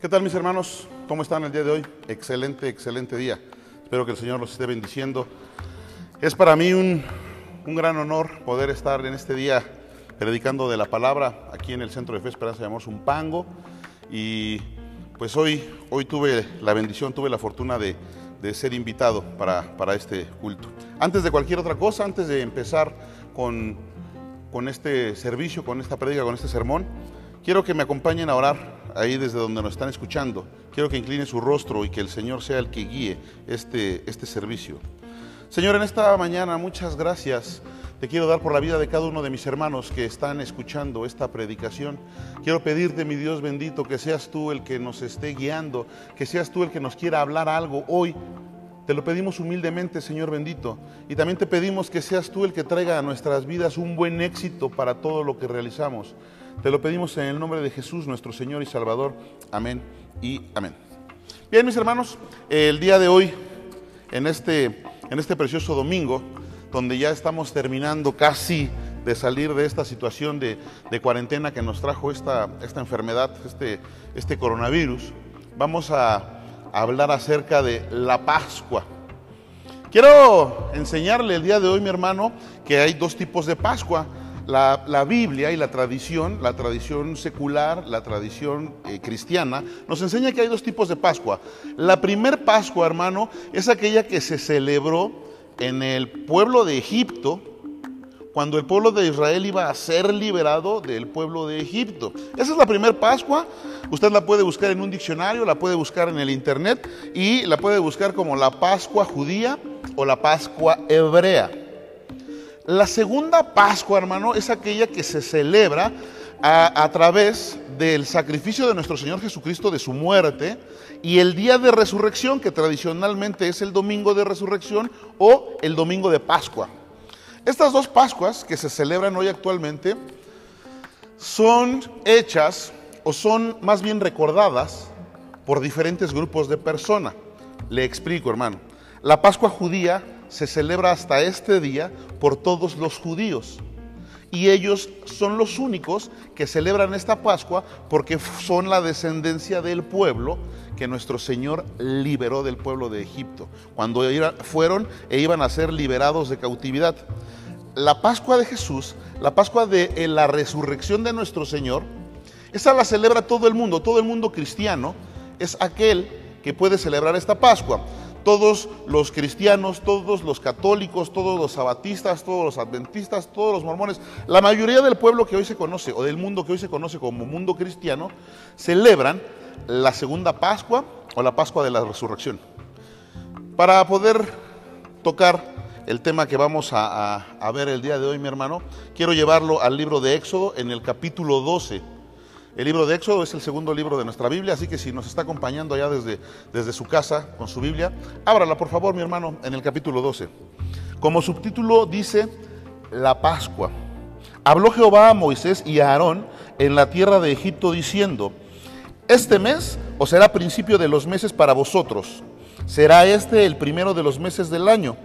¿Qué tal mis hermanos? ¿Cómo están el día de hoy? Excelente, excelente día. Espero que el Señor los esté bendiciendo. Es para mí un, un gran honor poder estar en este día predicando de la palabra aquí en el Centro de Fe Esperanza de Amor Zumpango. Y pues hoy, hoy tuve la bendición, tuve la fortuna de, de ser invitado para, para, este culto. Antes de cualquier otra cosa, antes de empezar con, con este servicio, con esta prédica, con este sermón, quiero que me acompañen a orar ahí desde donde nos están escuchando. Quiero que incline su rostro y que el Señor sea el que guíe este, este servicio. Señor, en esta mañana muchas gracias te quiero dar por la vida de cada uno de mis hermanos que están escuchando esta predicación. Quiero pedirte, mi Dios bendito, que seas tú el que nos esté guiando, que seas tú el que nos quiera hablar algo hoy. Te lo pedimos humildemente, Señor bendito. Y también te pedimos que seas tú el que traiga a nuestras vidas un buen éxito para todo lo que realizamos. Te lo pedimos en el nombre de Jesús, nuestro Señor y Salvador. Amén y amén. Bien, mis hermanos, el día de hoy, en este, en este precioso domingo, donde ya estamos terminando casi de salir de esta situación de, cuarentena que nos trajo esta, esta enfermedad, este, este coronavirus, vamos a hablar acerca de la Pascua. Quiero enseñarle el día de hoy, mi hermano, que hay dos tipos de Pascua. La, Biblia y la tradición, la tradición secular, la tradición eh, cristiana, nos enseña que hay dos tipos de Pascua. La primer Pascua, hermano, es aquella que se celebró en el pueblo de Egipto, cuando el pueblo de Israel iba a ser liberado del pueblo de Egipto. Esa es la primera Pascua. Usted la puede buscar en un diccionario, la puede buscar en el internet y la puede buscar como la Pascua judía o la Pascua hebrea. La segunda Pascua, hermano, es aquella que se celebra a, través del sacrificio de nuestro Señor Jesucristo de su muerte y el día de resurrección, que tradicionalmente es el domingo de resurrección o el domingo de Pascua. Estas dos Pascuas que se celebran hoy actualmente son hechas o son más bien recordadas por diferentes grupos de personas. Le explico, hermano. La Pascua judía se celebra hasta este día por todos los judíos. Y ellos son los únicos que celebran esta Pascua porque son la descendencia del pueblo que nuestro Señor liberó del pueblo de Egipto, cuando fueron e iban a ser liberados de cautividad. La Pascua de Jesús, la Pascua de la resurrección de nuestro Señor, esa la celebra todo el mundo, todo el mundo cristiano es aquel que puede celebrar esta Pascua todos los cristianos, todos los católicos, todos los sabatistas, todos los adventistas, todos los mormones, la mayoría del pueblo que hoy se conoce o del mundo que hoy se conoce como mundo cristiano, celebran la segunda Pascua o la Pascua de la Resurrección. Para poder tocar el tema que vamos a, ver el día de hoy, mi hermano, quiero llevarlo al libro de Éxodo en el capítulo 12. El libro de Éxodo es el segundo libro de nuestra Biblia, así que si nos está acompañando allá desde, desde su casa con su Biblia, ábrala por favor, mi hermano, en el capítulo 12. Como subtítulo dice La Pascua. Habló Jehová a Moisés y a Aarón en la tierra de Egipto diciendo, este mes os será principio de los meses para vosotros, será este el primero de los meses del año.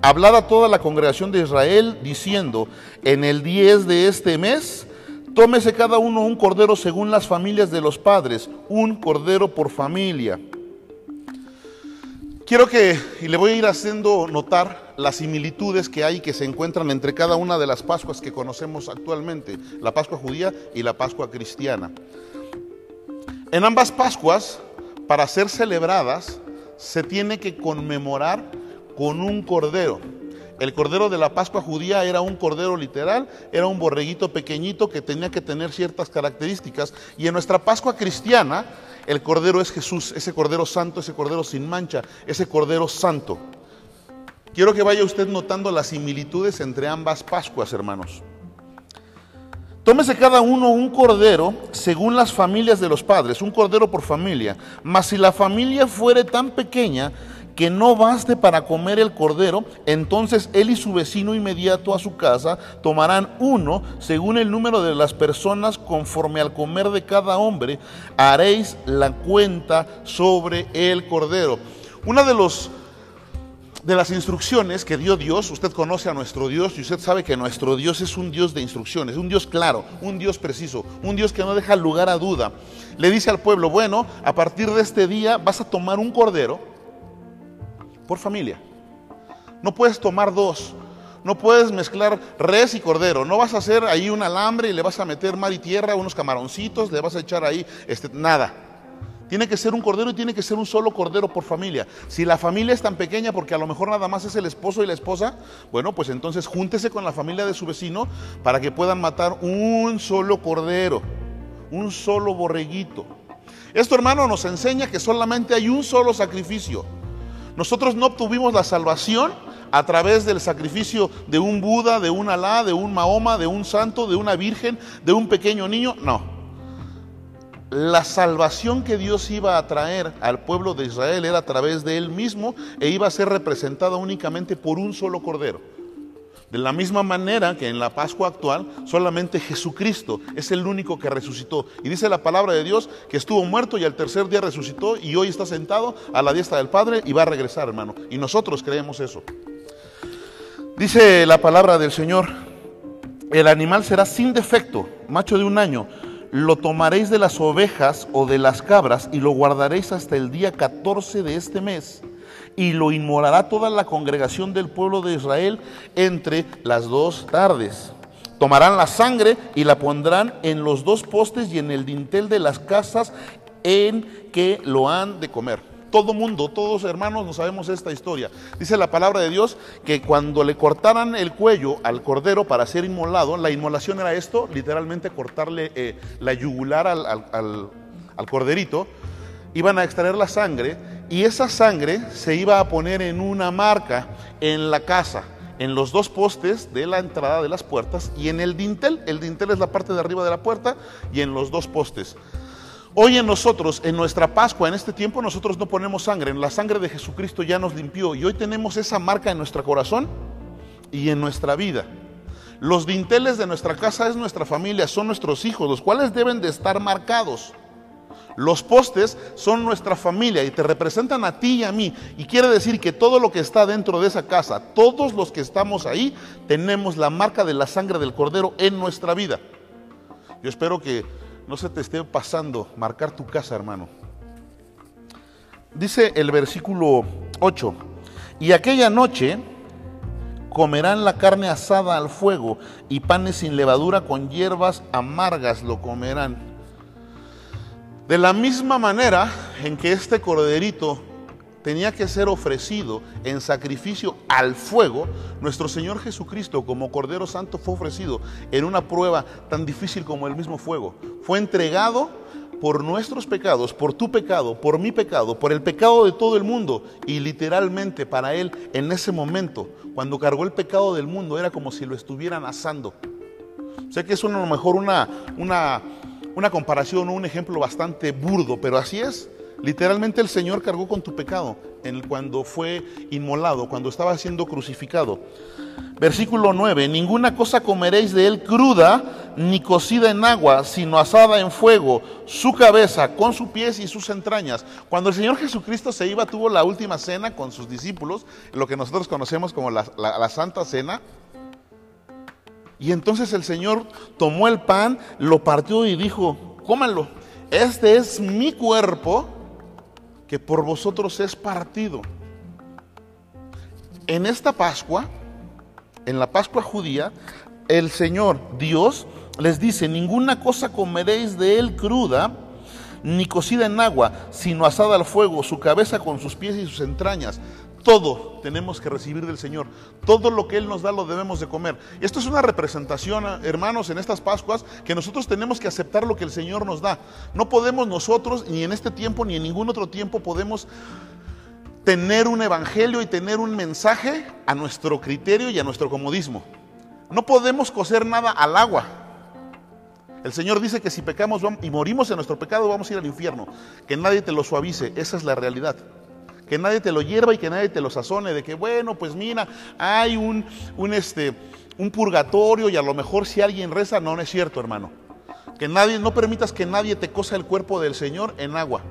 Hablad a toda la congregación de Israel diciendo, en el 10 de este mes, Tómese cada uno un cordero según las familias de los padres, un cordero por familia. Quiero que, y le voy a ir haciendo notar las similitudes que hay que se encuentran entre cada una de las Pascuas que conocemos actualmente, la Pascua judía y la Pascua cristiana. En ambas Pascuas, para ser celebradas, se tiene que conmemorar con un cordero. El cordero de la Pascua judía era un cordero literal, era un borreguito pequeñito que tenía que tener ciertas características. Y en nuestra Pascua cristiana, el cordero es Jesús, ese cordero santo, ese cordero sin mancha, ese cordero santo. Quiero que vaya usted notando las similitudes entre ambas Pascuas, hermanos. Tómese cada uno un cordero según las familias de los padres, un cordero por familia. Mas si la familia fuere tan pequeña que no baste para comer el cordero, entonces él y su vecino inmediato a su casa tomarán uno según el número de las personas conforme al comer de cada hombre, haréis la cuenta sobre el cordero. Una de los de las instrucciones que dio Dios, usted conoce a nuestro Dios y usted sabe que nuestro Dios es un Dios de instrucciones, un Dios claro, un Dios preciso, un Dios que no deja lugar a duda. Le dice al pueblo, bueno, a partir de este día vas a tomar un cordero por familia. No puedes tomar dos, no puedes mezclar res y cordero, no vas a hacer ahí un alambre y le vas a meter mar y tierra, unos camaroncitos, le vas a echar ahí este, nada. Tiene que ser un cordero y tiene que ser un solo cordero por familia. Si la familia es tan pequeña porque a lo mejor nada más es el esposo y la esposa, bueno, pues entonces júntese con la familia de su vecino para que puedan matar un solo cordero, un solo borreguito. Esto, hermano, nos enseña que solamente hay un solo sacrificio. Nosotros no obtuvimos la salvación a través del sacrificio de un Buda, de un Alá, de un Mahoma, de un santo, de una virgen, de un pequeño niño. No la salvación que Dios iba a traer al pueblo de Israel era a través de él mismo e iba a ser representada únicamente por un solo cordero. De la misma manera que en la Pascua actual, solamente Jesucristo es el único que resucitó. Y dice la palabra de Dios que estuvo muerto y al tercer día resucitó y hoy está sentado a la diestra del Padre y va a regresar, hermano. Y nosotros creemos eso. Dice la palabra del Señor, el animal será sin defecto, macho de un año lo tomaréis de las ovejas o de las cabras y lo guardaréis hasta el día 14 de este mes. Y lo inmolará toda la congregación del pueblo de Israel entre las dos tardes. Tomarán la sangre y la pondrán en los dos postes y en el dintel de las casas en que lo han de comer todo mundo, todos hermanos, no sabemos esta historia. Dice la palabra de Dios que cuando le cortaran el cuello al cordero para ser inmolado, la inmolación era esto, literalmente cortarle eh, la yugular al, al corderito, iban a extraer la sangre y esa sangre se iba a poner en una marca en la casa en los dos postes de la entrada de las puertas y en el dintel. El dintel es la parte de arriba de la puerta y en los dos postes. Hoy en nosotros, en nuestra Pascua, en este tiempo, nosotros no ponemos sangre. La sangre de Jesucristo ya nos limpió y hoy tenemos esa marca en nuestro corazón y en nuestra vida. Los dinteles de nuestra casa es nuestra familia, son nuestros hijos, los cuales deben de estar marcados. Los postes son nuestra familia y te representan a ti y a mí. Y quiere decir que todo lo que está dentro de esa casa, todos los que estamos ahí, tenemos la marca de la sangre del cordero en nuestra vida. Yo espero que no se te esté pasando marcar tu casa, hermano. Dice el versículo 8, y aquella noche comerán la carne asada al fuego y panes sin levadura con hierbas amargas lo comerán. De la misma manera en que este corderito tenía que ser ofrecido en sacrificio al fuego, nuestro Señor Jesucristo como Cordero Santo fue ofrecido en una prueba tan difícil como el mismo fuego. Fue entregado por nuestros pecados, por tu pecado, por mi pecado, por el pecado de todo el mundo. Y literalmente para Él en ese momento, cuando cargó el pecado del mundo, era como si lo estuvieran asando. Sé que es a lo mejor una, una, una comparación o un ejemplo bastante burdo, pero así es. Literalmente el Señor cargó con tu pecado cuando fue inmolado, cuando estaba siendo crucificado. Versículo 9, ninguna cosa comeréis de él cruda, ni cocida en agua, sino asada en fuego, su cabeza con sus pies y sus entrañas. Cuando el Señor Jesucristo se iba, tuvo la última cena con sus discípulos, lo que nosotros conocemos como la, la Santa Cena. Y entonces el Señor tomó el pan, lo partió y dijo, cómanlo, este es mi cuerpo que por vosotros es partido. En esta Pascua, en la Pascua judía, el Señor Dios les dice, ninguna cosa comeréis de él cruda, ni cocida en agua, sino asada al fuego, su cabeza con sus pies y sus entrañas. Todo tenemos que recibir del Señor. Todo lo que Él nos da lo debemos de comer. Esto es una representación, hermanos, en estas Pascuas, que nosotros tenemos que aceptar lo que el Señor nos da. No podemos nosotros, ni en este tiempo, ni en ningún otro tiempo, podemos tener un evangelio y tener un mensaje a nuestro criterio y a nuestro comodismo. No podemos coser nada al agua. El Señor dice que si pecamos y morimos en nuestro pecado vamos a ir al infierno. Que nadie te lo suavice. Esa es la realidad que nadie te lo hierva y que nadie te lo sazone, de que bueno, pues mira, hay un, un, este, un purgatorio y a lo mejor si alguien reza, no, no es cierto, hermano. Que nadie, no permitas que nadie te cosa el cuerpo del Señor en agua.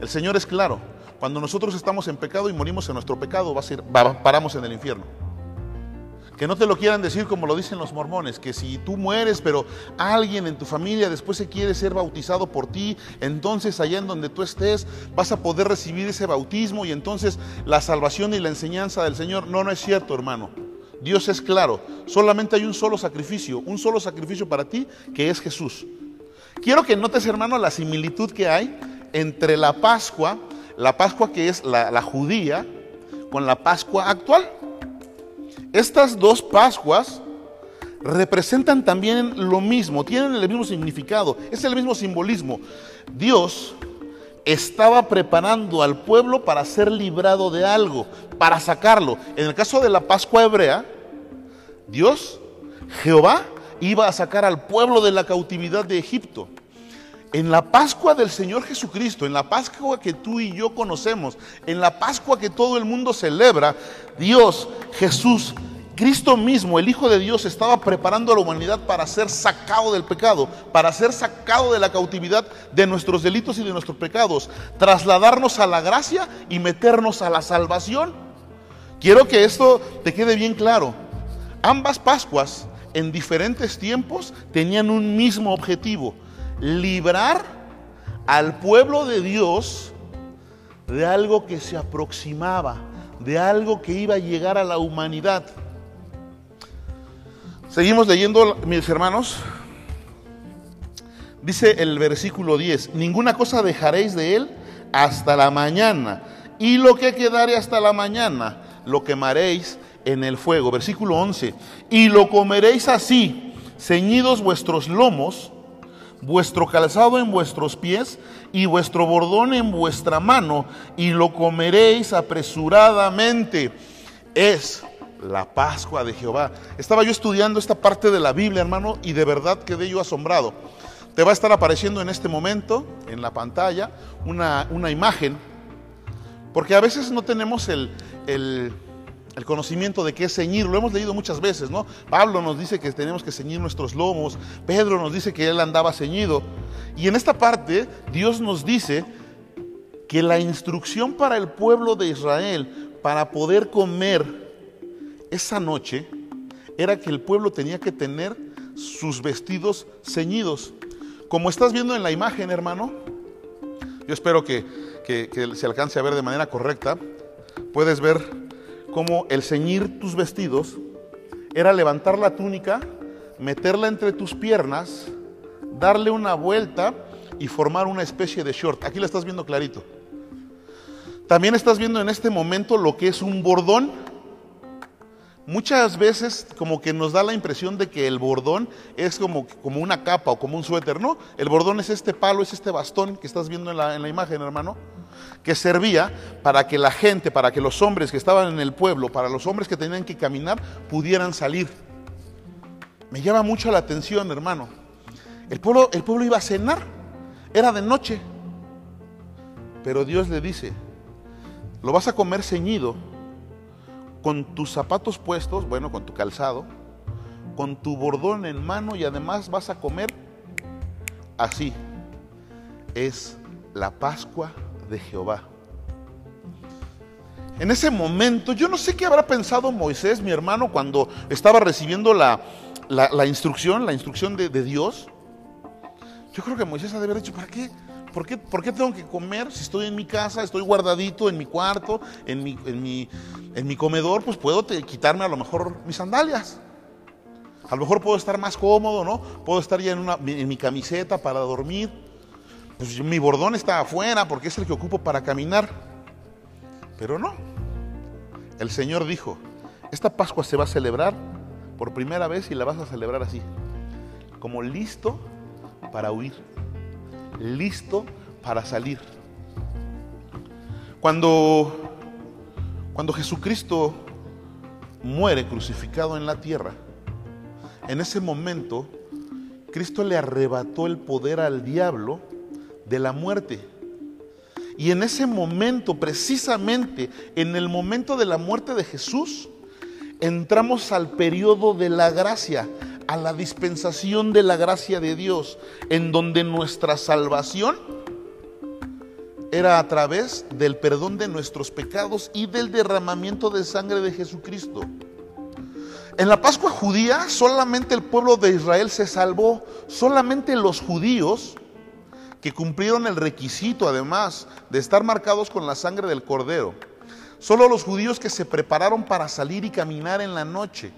El Señor es claro. Cuando nosotros estamos en pecado y morimos en nuestro pecado, va a ser, va- paramos en el infierno. Que no te lo quieran decir como lo dicen los mormones, que si tú mueres, pero alguien en tu familia después se quiere ser bautizado por ti, entonces allá en donde tú estés vas a poder recibir ese bautismo y entonces la salvación y la enseñanza del Señor. No, no es cierto, hermano. Dios es claro. Solamente hay un solo sacrificio, un solo sacrificio para ti, que es Jesús. Quiero que notes, hermano, la similitud que hay entre la Pascua, la Pascua que es la, la judía, con la Pascua actual. Estas dos Pascuas representan también lo mismo, tienen el mismo significado, es el mismo simbolismo. Dios estaba preparando al pueblo para ser librado de algo, para sacarlo. En el caso de la Pascua hebrea, Dios, Jehová, iba a sacar al pueblo de la cautividad de Egipto. En la Pascua del Señor Jesucristo, en la Pascua que tú y yo conocemos, en la Pascua que todo el mundo celebra, Dios, Jesús, Cristo mismo, el Hijo de Dios, estaba preparando a la humanidad para ser sacado del pecado, para ser sacado de la cautividad de nuestros delitos y de nuestros pecados, trasladarnos a la gracia y meternos a la salvación. Quiero que esto te quede bien claro. Ambas Pascuas en diferentes tiempos tenían un mismo objetivo, librar al pueblo de Dios de algo que se aproximaba, de algo que iba a llegar a la humanidad. Seguimos leyendo, mis hermanos. Dice el versículo 10, ninguna cosa dejaréis de él hasta la mañana, y lo que quedare hasta la mañana, lo quemaréis en el fuego. Versículo 11, y lo comeréis así, ceñidos vuestros lomos, vuestro calzado en vuestros pies y vuestro bordón en vuestra mano, y lo comeréis apresuradamente. Es la Pascua de Jehová. Estaba yo estudiando esta parte de la Biblia, hermano, y de verdad quedé yo asombrado. Te va a estar apareciendo en este momento, en la pantalla, una, una imagen, porque a veces no tenemos el, el, el conocimiento de qué es ceñir, lo hemos leído muchas veces, ¿no? Pablo nos dice que tenemos que ceñir nuestros lomos, Pedro nos dice que él andaba ceñido, y en esta parte Dios nos dice que la instrucción para el pueblo de Israel, para poder comer esa noche, era que el pueblo tenía que tener sus vestidos ceñidos. Como estás viendo en la imagen, hermano, yo espero que, que, que se alcance a ver de manera correcta, puedes ver cómo el ceñir tus vestidos era levantar la túnica, meterla entre tus piernas, darle una vuelta y formar una especie de short. Aquí lo estás viendo clarito. También estás viendo en este momento lo que es un bordón. Muchas veces como que nos da la impresión de que el bordón es como, como una capa o como un suéter, ¿no? El bordón es este palo, es este bastón que estás viendo en la, en la imagen, hermano, que servía para que la gente, para que los hombres que estaban en el pueblo, para los hombres que tenían que caminar, pudieran salir. Me llama mucho la atención, hermano. El pueblo, el pueblo iba a cenar, era de noche, pero Dios le dice, lo vas a comer ceñido, con tus zapatos puestos, bueno, con tu calzado, con tu bordón en mano y además vas a comer así. Es la Pascua de Jehová. En ese momento, yo no sé qué habrá pensado Moisés, mi hermano, cuando estaba recibiendo la, la, instrucción, la instrucción de, de, Dios. Yo creo que Moisés ha de haber dicho, ¿para qué? ¿Por qué, ¿Por qué, tengo que comer si estoy en mi casa, estoy guardadito en mi cuarto, en mi, comedor? Pues puedo quitarme a lo mejor mis sandalias. A lo mejor puedo estar más cómodo, ¿no? Puedo estar ya en, en mi camiseta para dormir. Pues mi bordón está afuera porque es el que ocupo para caminar. Pero no. El Señor dijo, esta Pascua se va a celebrar por primera vez y la vas a celebrar así, como listo para huir, listo para salir. Cuando, cuando Jesucristo muere crucificado en la tierra, en ese momento Cristo le arrebató el poder al diablo de la muerte. Y en ese momento, precisamente en el momento de la muerte de Jesús, entramos al periodo de la gracia, a la dispensación de la gracia de Dios, en donde nuestra salvación era a través del perdón de nuestros pecados y del derramamiento de sangre de Jesucristo. En la Pascua judía solamente el pueblo de Israel se salvó, solamente los judíos que cumplieron el requisito además de estar marcados con la sangre del cordero. Solo los judíos que se prepararon para salir y caminar en la noche.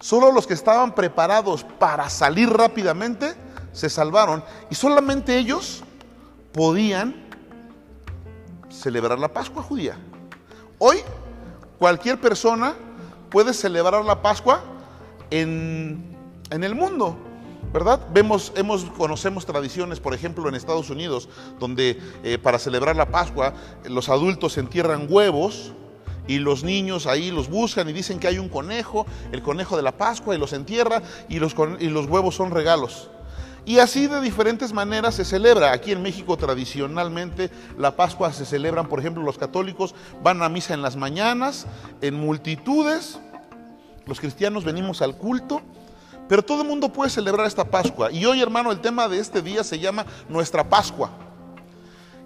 Solo los que estaban preparados para salir rápidamente se salvaron y solamente ellos podían celebrar la Pascua judía. Hoy cualquier persona puede celebrar la Pascua en, en el mundo. ¿verdad? Vemos, hemos, conocemos tradiciones, por ejemplo, en Estados Unidos, donde eh, para celebrar la Pascua los adultos entierran huevos y los niños ahí los buscan y dicen que hay un conejo, el conejo de la Pascua, y los entierra y los, y los huevos son regalos. Y así de diferentes maneras se celebra. Aquí en México tradicionalmente la Pascua se celebran, por ejemplo, los católicos van a misa en las mañanas, en multitudes. Los cristianos venimos al culto pero todo el mundo puede celebrar esta Pascua. Y hoy, hermano, el tema de este día se llama Nuestra Pascua.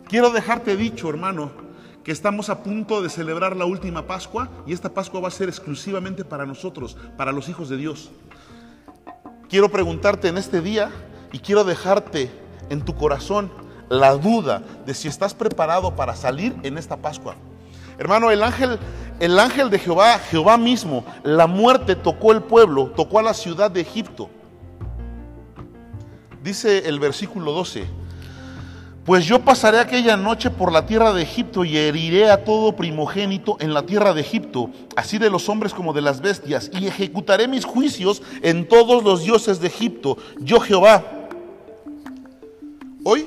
Quiero dejarte dicho, hermano, que estamos a punto de celebrar la última Pascua y esta Pascua va a ser exclusivamente para nosotros, para los hijos de Dios. Quiero preguntarte en este día y quiero dejarte en tu corazón la duda de si estás preparado para salir en esta Pascua. Hermano, el ángel, el ángel de Jehová, Jehová mismo, la muerte tocó el pueblo, tocó a la ciudad de Egipto. Dice el versículo 12, pues yo pasaré aquella noche por la tierra de Egipto y heriré a todo primogénito en la tierra de Egipto, así de los hombres como de las bestias, y ejecutaré mis juicios en todos los dioses de Egipto, yo Jehová. Hoy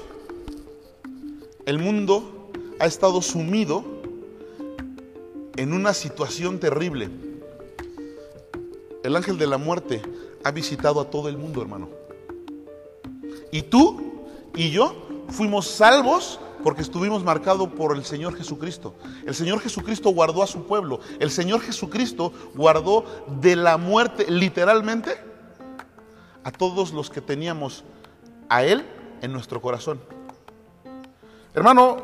el mundo ha estado sumido en una situación terrible. El ángel de la muerte ha visitado a todo el mundo, hermano. Y tú y yo fuimos salvos porque estuvimos marcados por el Señor Jesucristo. El Señor Jesucristo guardó a su pueblo. El Señor Jesucristo guardó de la muerte, literalmente, a todos los que teníamos a Él en nuestro corazón. Hermano,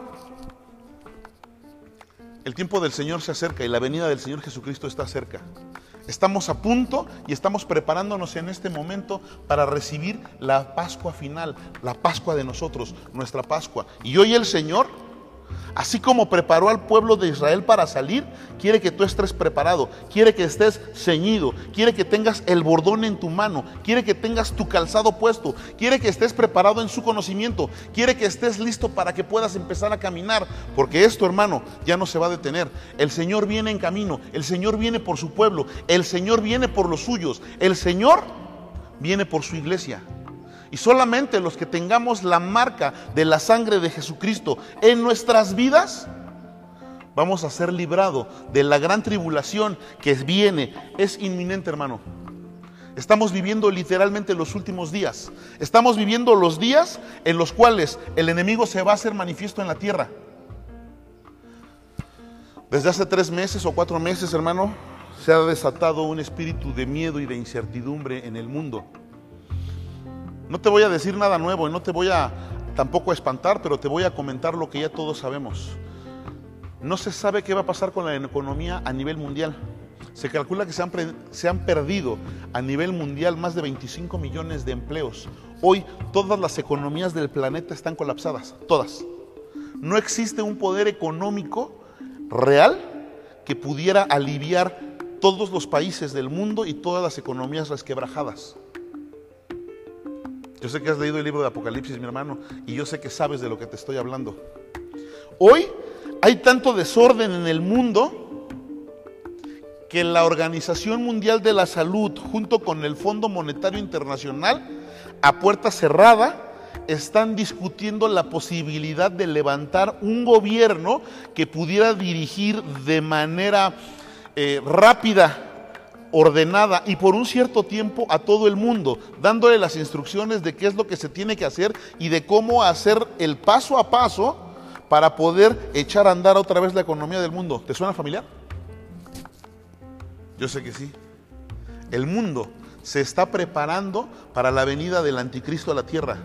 el tiempo del Señor se acerca y la venida del Señor Jesucristo está cerca. Estamos a punto y estamos preparándonos en este momento para recibir la Pascua final, la Pascua de nosotros, nuestra Pascua. Y hoy el Señor Así como preparó al pueblo de Israel para salir, quiere que tú estés preparado, quiere que estés ceñido, quiere que tengas el bordón en tu mano, quiere que tengas tu calzado puesto, quiere que estés preparado en su conocimiento, quiere que estés listo para que puedas empezar a caminar, porque esto, hermano, ya no se va a detener. El Señor viene en camino, el Señor viene por su pueblo, el Señor viene por los suyos, el Señor viene por su iglesia. Y solamente los que tengamos la marca de la sangre de Jesucristo en nuestras vidas, vamos a ser librados de la gran tribulación que viene. Es inminente, hermano. Estamos viviendo literalmente los últimos días. Estamos viviendo los días en los cuales el enemigo se va a hacer manifiesto en la tierra. Desde hace tres meses o cuatro meses, hermano, se ha desatado un espíritu de miedo y de incertidumbre en el mundo. No te voy a decir nada nuevo y no te voy a tampoco espantar, pero te voy a comentar lo que ya todos sabemos. No se sabe qué va a pasar con la economía a nivel mundial. Se calcula que se han, se han, perdido a nivel mundial más de 25 millones de empleos. Hoy todas las economías del planeta están colapsadas, todas. No existe un poder económico real que pudiera aliviar todos los países del mundo y todas las economías resquebrajadas. Yo sé que has leído el libro de Apocalipsis, mi hermano, y yo sé que sabes de lo que te estoy hablando. Hoy hay tanto desorden en el mundo que la Organización Mundial de la Salud, junto con el Fondo Monetario Internacional, a puerta cerrada, están discutiendo la posibilidad de levantar un gobierno que pudiera dirigir de manera eh, rápida ordenada y por un cierto tiempo a todo el mundo, dándole las instrucciones de qué es lo que se tiene que hacer y de cómo hacer el paso a paso para poder echar a andar otra vez la economía del mundo. ¿Te suena familiar? Yo sé que sí. El mundo se está preparando para la venida del anticristo a la tierra.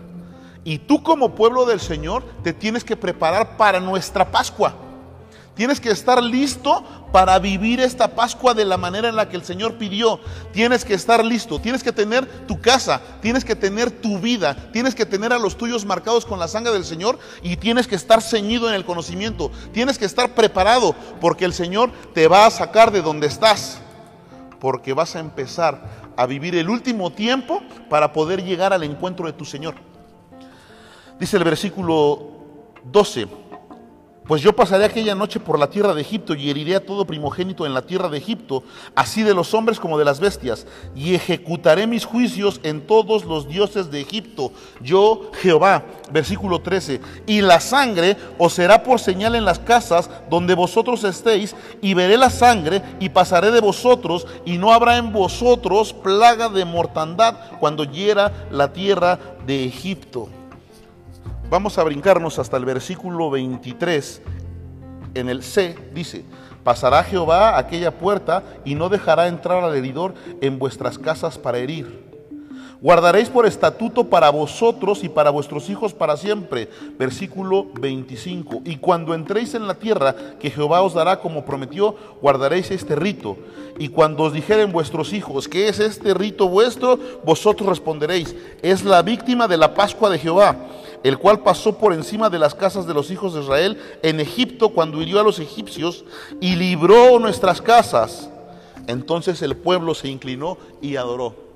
Y tú como pueblo del Señor te tienes que preparar para nuestra Pascua. Tienes que estar listo para vivir esta Pascua de la manera en la que el Señor pidió. Tienes que estar listo, tienes que tener tu casa, tienes que tener tu vida, tienes que tener a los tuyos marcados con la sangre del Señor y tienes que estar ceñido en el conocimiento. Tienes que estar preparado porque el Señor te va a sacar de donde estás. Porque vas a empezar a vivir el último tiempo para poder llegar al encuentro de tu Señor. Dice el versículo 12. Pues yo pasaré aquella noche por la tierra de Egipto y heriré a todo primogénito en la tierra de Egipto, así de los hombres como de las bestias, y ejecutaré mis juicios en todos los dioses de Egipto. Yo, Jehová, versículo 13, y la sangre os será por señal en las casas donde vosotros estéis, y veré la sangre y pasaré de vosotros, y no habrá en vosotros plaga de mortandad cuando hiera la tierra de Egipto. Vamos a brincarnos hasta el versículo 23. En el C dice, pasará Jehová aquella puerta y no dejará entrar al heridor en vuestras casas para herir. Guardaréis por estatuto para vosotros y para vuestros hijos para siempre. Versículo 25. Y cuando entréis en la tierra que Jehová os dará como prometió, guardaréis este rito. Y cuando os dijeren vuestros hijos, ¿qué es este rito vuestro? Vosotros responderéis, es la víctima de la Pascua de Jehová el cual pasó por encima de las casas de los hijos de Israel en Egipto cuando hirió a los egipcios y libró nuestras casas. Entonces el pueblo se inclinó y adoró.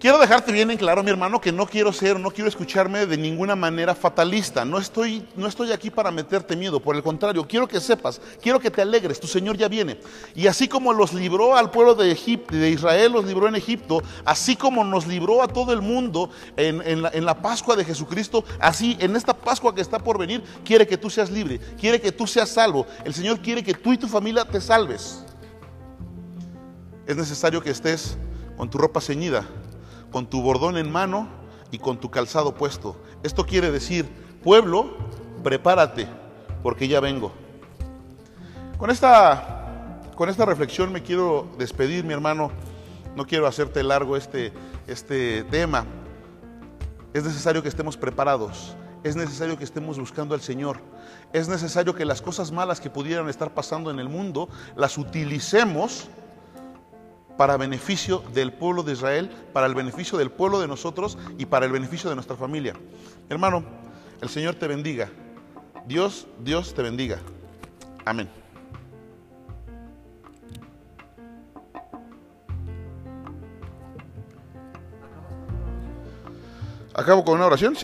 Quiero dejarte bien en claro, mi hermano, que no quiero ser, no quiero escucharme de ninguna manera fatalista. No estoy, no estoy aquí para meterte miedo, por el contrario, quiero que sepas, quiero que te alegres, tu Señor ya viene. Y así como los libró al pueblo de, Egipto, de Israel, los libró en Egipto, así como nos libró a todo el mundo en, en la Pascua de Jesucristo, así en esta Pascua que está por venir, quiere que tú seas libre, quiere que tú seas salvo. El Señor quiere que tú y tu familia te salves. Es necesario que estés con tu ropa ceñida con tu bordón en mano y con tu calzado puesto. Esto quiere decir, pueblo, prepárate, porque ya vengo. Con esta, con esta reflexión me quiero despedir, mi hermano. No quiero hacerte largo este, este tema. Es necesario que estemos preparados. Es necesario que estemos buscando al Señor. Es necesario que las cosas malas que pudieran estar pasando en el mundo las utilicemos para beneficio del pueblo de Israel, para el beneficio del pueblo de nosotros y para el beneficio de nuestra familia. Hermano, el Señor te bendiga. Dios, Dios te bendiga. Amén. Acabo con una oración.